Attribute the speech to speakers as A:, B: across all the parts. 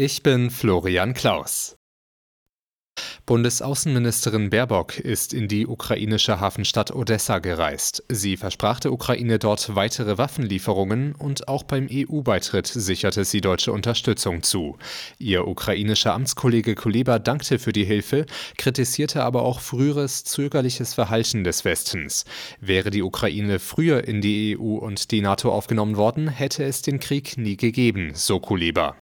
A: Ich bin Florian Klaus. Bundesaußenministerin Baerbock ist in die ukrainische Hafenstadt Odessa gereist. Sie versprach der Ukraine dort weitere Waffenlieferungen und auch beim EU-Beitritt sicherte sie deutsche Unterstützung zu. Ihr ukrainischer Amtskollege Kuleba dankte für die Hilfe, kritisierte aber auch früheres zögerliches Verhalten des Westens. Wäre die Ukraine früher in die EU und die NATO aufgenommen worden, hätte es den Krieg nie gegeben, so Kuleba.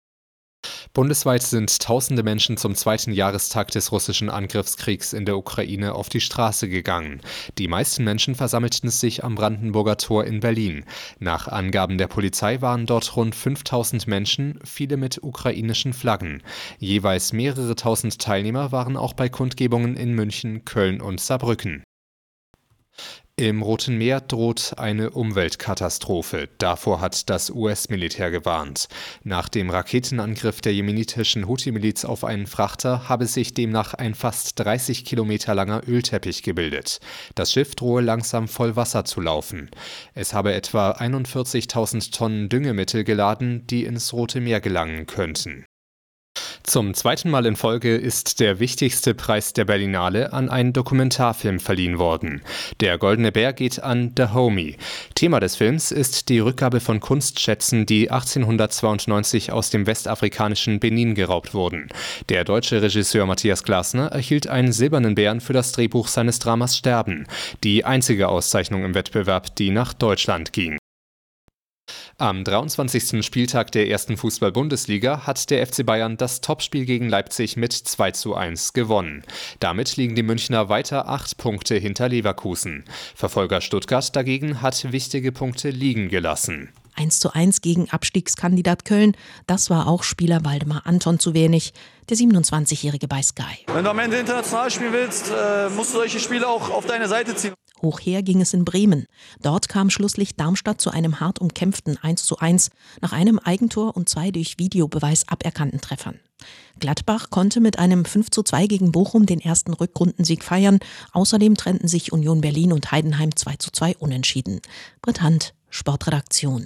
A: Bundesweit sind tausende Menschen zum zweiten Jahrestag des russischen Angriffskriegs in der Ukraine auf die Straße gegangen. Die meisten Menschen versammelten sich am Brandenburger Tor in Berlin. Nach Angaben der Polizei waren dort rund 5000 Menschen, viele mit ukrainischen Flaggen. Jeweils mehrere tausend Teilnehmer waren auch bei Kundgebungen in München, Köln und Saarbrücken. Im Roten Meer droht eine Umweltkatastrophe. Davor hat das US-Militär gewarnt. Nach dem Raketenangriff der jemenitischen Houthi-Miliz auf einen Frachter habe sich demnach ein fast 30 Kilometer langer Ölteppich gebildet. Das Schiff drohe langsam voll Wasser zu laufen. Es habe etwa 41.000 Tonnen Düngemittel geladen, die ins Rote Meer gelangen könnten. Zum zweiten Mal in Folge ist der wichtigste Preis der Berlinale an einen Dokumentarfilm verliehen worden. Der Goldene Bär geht an The Homie. Thema des Films ist die Rückgabe von Kunstschätzen, die 1892 aus dem westafrikanischen Benin geraubt wurden. Der deutsche Regisseur Matthias Glasner erhielt einen silbernen Bären für das Drehbuch seines Dramas Sterben, die einzige Auszeichnung im Wettbewerb, die nach Deutschland ging. Am 23. Spieltag der ersten Fußball-Bundesliga hat der FC Bayern das Topspiel gegen Leipzig mit 2 zu 1 gewonnen. Damit liegen die Münchner weiter acht Punkte hinter Leverkusen. Verfolger Stuttgart dagegen hat wichtige Punkte liegen gelassen.
B: 1 zu 1 gegen Abstiegskandidat Köln. Das war auch Spieler Waldemar Anton zu wenig. Der 27-Jährige bei Sky.
C: Wenn du am Ende international spielen willst, äh, musst du solche Spiele auch auf deine Seite ziehen.
B: Hoch her ging es in Bremen. Dort kam schlusslich Darmstadt zu einem hart umkämpften 1 zu 1 nach einem Eigentor und zwei durch Videobeweis aberkannten Treffern. Gladbach konnte mit einem 5 zu 2 gegen Bochum den ersten Rückrundensieg feiern. Außerdem trennten sich Union Berlin und Heidenheim 2 zu 2 unentschieden. Britt Hand, Sportredaktion.